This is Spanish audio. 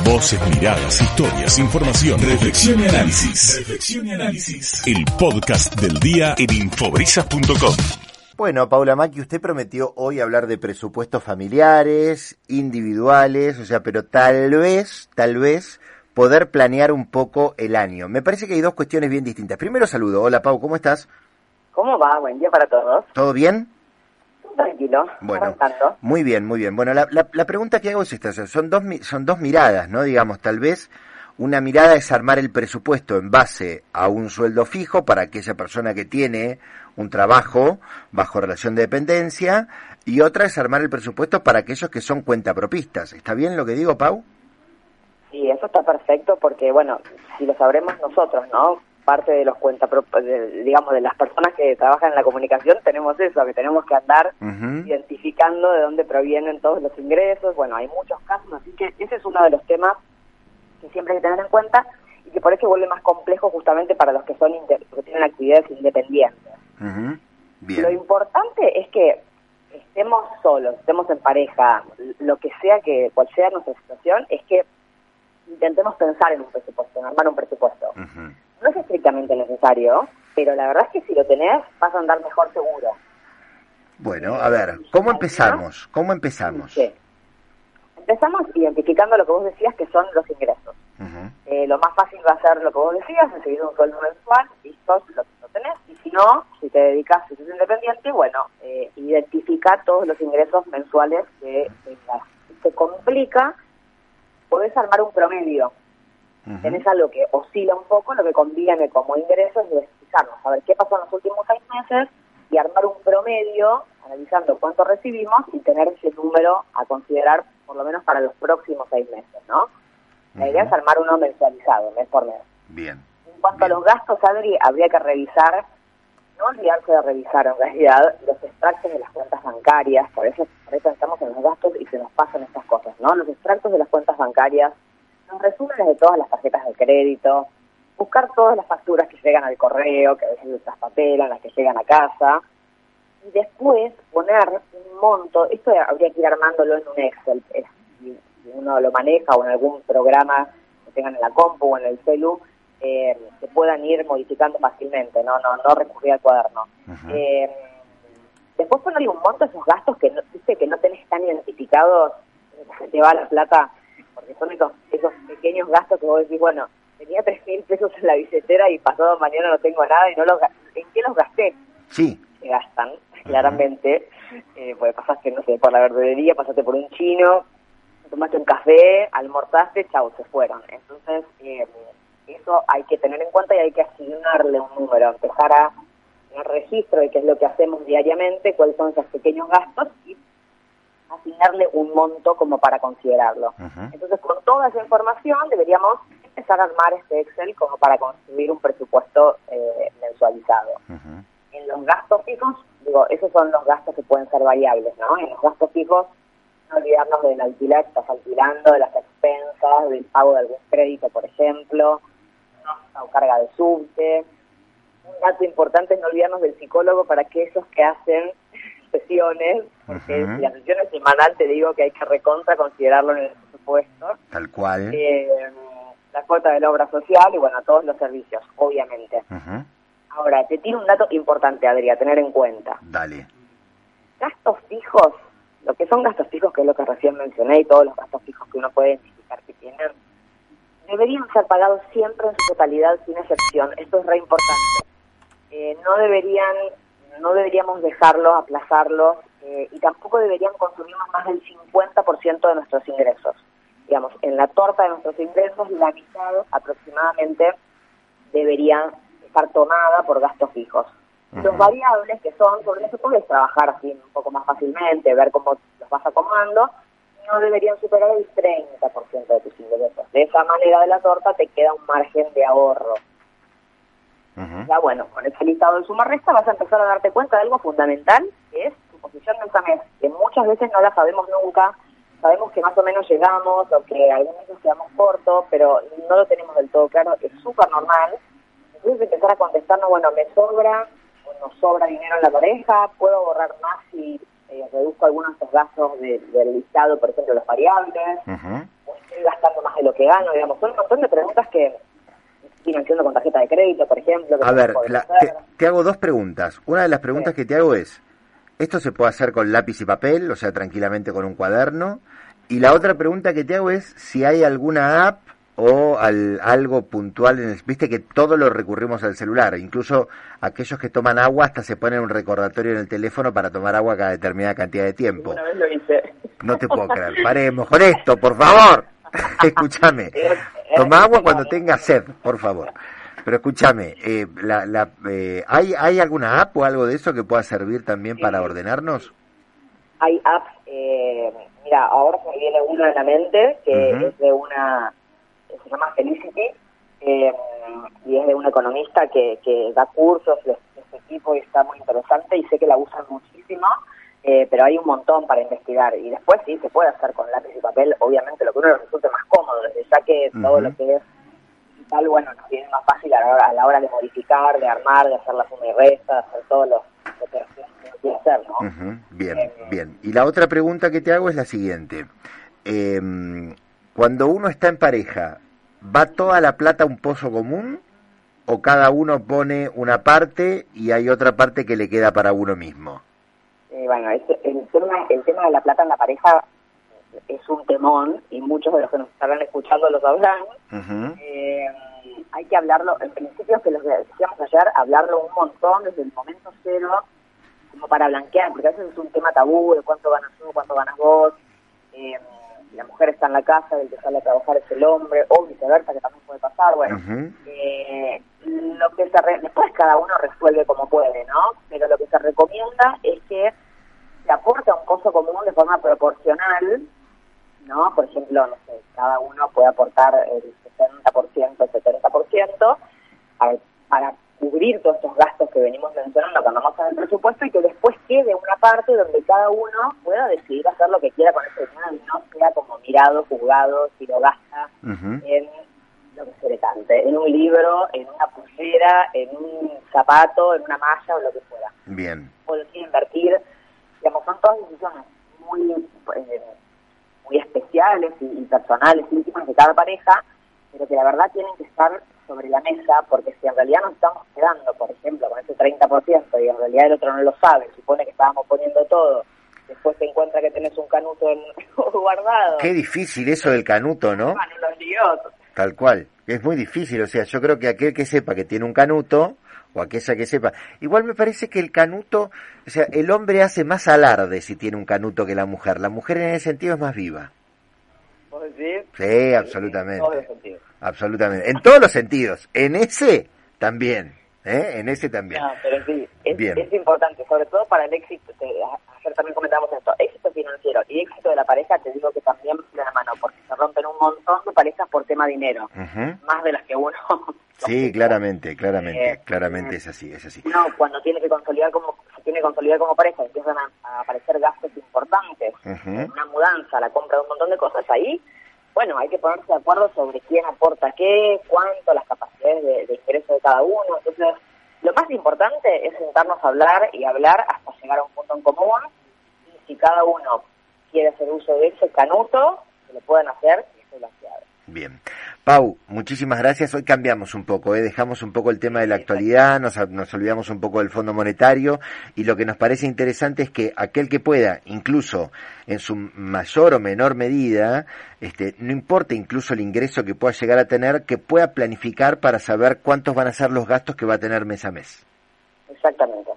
Voces, miradas, historias, información, reflexión y análisis. Reflexión y análisis. El podcast del día en infobrisas.com. Bueno, Paula Maki, usted prometió hoy hablar de presupuestos familiares, individuales, o sea, pero tal vez, tal vez poder planear un poco el año. Me parece que hay dos cuestiones bien distintas. Primero saludo. Hola, Pau, ¿cómo estás? ¿Cómo va? Buen día para todos. ¿Todo bien? Tranquilo. Bueno, muy bien, muy bien. Bueno, la, la, pregunta que hago es esta. Son dos, son dos miradas, ¿no? Digamos, tal vez una mirada es armar el presupuesto en base a un sueldo fijo para aquella persona que tiene un trabajo bajo relación de dependencia y otra es armar el presupuesto para aquellos que son cuentapropistas. ¿Está bien lo que digo, Pau? Sí, eso está perfecto porque, bueno, si lo sabremos nosotros, ¿no? Parte de los cuentas, digamos, de las personas que trabajan en la comunicación, tenemos eso, que tenemos que andar identificando de dónde provienen todos los ingresos. Bueno, hay muchos casos, así que ese es uno de los temas que siempre hay que tener en cuenta y que por eso vuelve más complejo justamente para los que son que tienen actividades independientes. Lo importante es que estemos solos, estemos en pareja, lo que sea que cual sea nuestra situación, es que intentemos pensar en un presupuesto, en armar un presupuesto no es estrictamente necesario, pero la verdad es que si lo tenés vas a andar mejor seguro. Bueno, a ver, ¿cómo empezamos? ¿Cómo empezamos? Sí. Empezamos identificando lo que vos decías que son los ingresos. Eh, lo más fácil va a ser lo que vos decías, seguir un sueldo mensual, listo, lo, lo tenés. Y si no, si te dedicas, si sos independiente, bueno, eh, identifica todos los ingresos mensuales que tengas. Si te complica, podés armar un promedio Tenés algo que oscila un poco, lo que conviene como ingresos es fijarnos a ver qué pasó en los últimos seis meses y armar un promedio analizando cuánto recibimos y tener ese número a considerar por lo menos para los próximos seis meses, ¿no? La idea es armar uno mensualizado, mes por mes. Bien. En cuanto a los gastos, Adri, habría que revisar, no olvidarse de revisar en realidad los extractos de las cuentas bancarias, por eso, por eso estamos en los gastos y se nos pasan estas cosas, ¿no? Los extractos de las cuentas bancarias, los resúmenes de todas las tarjetas de crédito, buscar todas las facturas que llegan al correo, que a veces se traspapelan, las que llegan a casa, y después poner un monto, esto habría que ir armándolo en un Excel, si uno lo maneja o en algún programa que tengan en la compu o en el celu, eh, se puedan ir modificando fácilmente, no no no recurrir al cuaderno. eh, después ponerle un monto a esos gastos que no, que no tenés tan identificados, se te va la plata porque son esos, esos pequeños gastos que vos decís, bueno, tenía tres mil pesos en la billetera y pasado mañana no tengo nada y no los ¿en qué los gasté? Sí. Se gastan, claramente, eh, porque pasaste, no sé, por la verdulería, pasaste por un chino, tomaste un café, almorzaste, chau, se fueron. Entonces, eh, eso hay que tener en cuenta y hay que asignarle un número, empezar a tener registro de qué es lo que hacemos diariamente, cuáles son esos pequeños gastos y asignarle un monto como para considerarlo. Entonces, con toda esa información deberíamos empezar a armar este Excel como para construir un presupuesto eh, mensualizado. En los gastos fijos, digo, esos son los gastos que pueden ser variables, ¿no? En los gastos fijos, no olvidarnos del alquiler que estás alquilando, de las expensas, del pago de algún crédito, por ejemplo, o carga de subte. Un dato importante es no olvidarnos del psicólogo para aquellos que hacen sesiones, porque la sesión es semanal te digo que hay que recontra considerarlo en el presupuesto. Tal cual. Eh, la cuota de la obra social y bueno, todos los servicios, obviamente. Ahora, te tiene un dato importante, Adri, tener en cuenta. Dale. Gastos fijos, lo que son gastos fijos, que es lo que recién mencioné, y todos los gastos fijos que uno puede identificar que tienen, deberían ser pagados siempre en su totalidad, sin excepción. Esto es re importante. Eh, no deberían no deberíamos dejarlos, aplazarlos eh, y tampoco deberían consumirnos más del 50% de nuestros ingresos. Digamos, en la torta de nuestros ingresos, la mitad aproximadamente debería estar tomada por gastos fijos. Los variables que son, sobre eso puedes trabajar así un poco más fácilmente, ver cómo los vas acomodando, no deberían superar el 30% de tus ingresos. De esa manera de la torta te queda un margen de ahorro. Ya bueno, con ese listado de suma resta vas a empezar a darte cuenta de algo fundamental, que es tu posición del mes, que muchas veces no la sabemos nunca, sabemos que más o menos llegamos o que algunos meses quedamos cortos, pero no lo tenemos del todo claro, es súper normal. Entonces empezar a contestarnos, bueno, me sobra o nos sobra dinero en la pareja, puedo borrar más si eh, reduzco algunos de estos gastos del listado, por ejemplo, los variables, o estoy gastando más de lo lo que gano, digamos, son un montón de preguntas que financiando con tarjeta de crédito, por ejemplo. A ver, te, hago dos preguntas. Una de las preguntas que te hago es, ¿esto se puede hacer con lápiz y papel, o sea, tranquilamente con un cuaderno? Y la otra pregunta que te hago es si hay alguna app o al, algo puntual, en el, viste que todo lo recurrimos al celular, incluso aquellos que toman agua hasta se ponen un recordatorio en el teléfono para tomar agua cada determinada cantidad de tiempo. Una vez lo hice. No te puedo creer, paremos con esto, por favor. Escúchame, toma agua cuando tengas sed, por favor. Pero escúchame, eh, la, la, eh, ¿hay, ¿hay alguna app o algo de eso que pueda servir también para ordenarnos? Hay apps, eh, mira, ahora se me viene una en la mente que es de una, se llama Felicity, eh, y es de un economista que, que da cursos de, este tipo y está muy interesante y sé que la usan muchísimo. Eh, pero hay un montón para investigar y después sí se puede hacer con lápiz y papel, obviamente lo que uno le resulte más cómodo, ya que todo lo que es digital, bueno, nos viene más fácil a la, hora, a la hora de modificar, de armar, de hacer la suma y resta, de hacer todo lo, que uno quiere hacer, ¿no? Bien, eh, bien. Y la otra pregunta que te hago es la siguiente. Em, cuando uno está en pareja, ¿va toda la plata a un pozo común? ¿O cada uno pone una parte y hay otra parte que le queda para uno mismo? Eh, bueno, el, tema, el tema de la plata en la pareja es un temón y muchos de los que nos estarán escuchando lo sabrán. Eh, hay que hablarlo, en principio, que lo que decíamos ayer, hablarlo un montón desde el momento cero, como para blanquear, porque a veces es un tema tabú de cuánto ganas tú, cuánto ganas vos. Eh, la mujer está en la casa, el que sale a trabajar es el hombre, o viceversa, que también puede pasar. Bueno, eh, lo que se después cada uno resuelve como puede, ¿no? Pero lo que se recomienda es que se aporta un costo común de forma proporcional, ¿no? Por ejemplo, no sé, cada uno puede aportar el 60%, el 70% para, para cubrir todos estos gastos que venimos mencionando cuando vamos a el presupuesto y que después quede una parte donde cada uno pueda decidir hacer lo que quiera con ese dinero y no sea como mirado, juzgado, si lo gasta en lo que se le cante, en un libro, en una pulsera, en un zapato, en una malla o lo que fuera. Bien. O lo quiere invertir digamos, son todas decisiones muy, eh, muy especiales y, personales, íntimas de cada pareja, pero que la verdad tienen que estar sobre la mesa, porque si en realidad nos estamos quedando, por ejemplo, con ese 30% y en realidad el otro no lo sabe, supone que estábamos poniendo todo, después se encuentra que tenés un canuto en, guardado. Qué difícil eso del canuto, ¿no? Tal cual, es muy difícil, o sea, yo creo que aquel que sepa que tiene un canuto, o aquella que sepa. Igual me parece que el canuto, o sea, el hombre hace más alarde si tiene un canuto que la mujer. La mujer en ese sentido es más viva. ¿Vos decís? Sí, absolutamente. En todos los Absolutamente. En todos los sentidos. En ese también. ¿eh? En ese también. No, pero sí, es, es importante, sobre todo para el éxito. ayer también comentábamos esto: éxito financiero y éxito de la pareja, te digo que también de la mano, porque se rompen un montón de parejas por tema dinero. Más de las que uno Sí, claramente, claramente, eh, claramente es así, es así. No, cuando tiene que consolidar como se tiene que consolidar como pareja, empiezan a, aparecer gastos importantes, una mudanza, la compra de un montón de cosas ahí. Bueno, hay que ponerse de acuerdo sobre quién aporta qué, cuánto, las capacidades de, ingreso de cada uno. Entonces, lo más importante es sentarnos a hablar y hablar hasta llegar a un punto en común. Y si cada uno quiere hacer uso de ese canuto, se lo pueden hacer y eso es la Bien. Pau, muchísimas gracias. Hoy cambiamos un poco, ¿eh? dejamos un poco el tema de la actualidad, nos, nos, olvidamos un poco del Fondo Monetario y lo que nos parece interesante es que aquel que pueda, incluso en su mayor o menor medida, este, no importa incluso el ingreso que pueda llegar a tener, que pueda planificar para saber cuántos van a ser los gastos que va a tener mes a mes. Exactamente.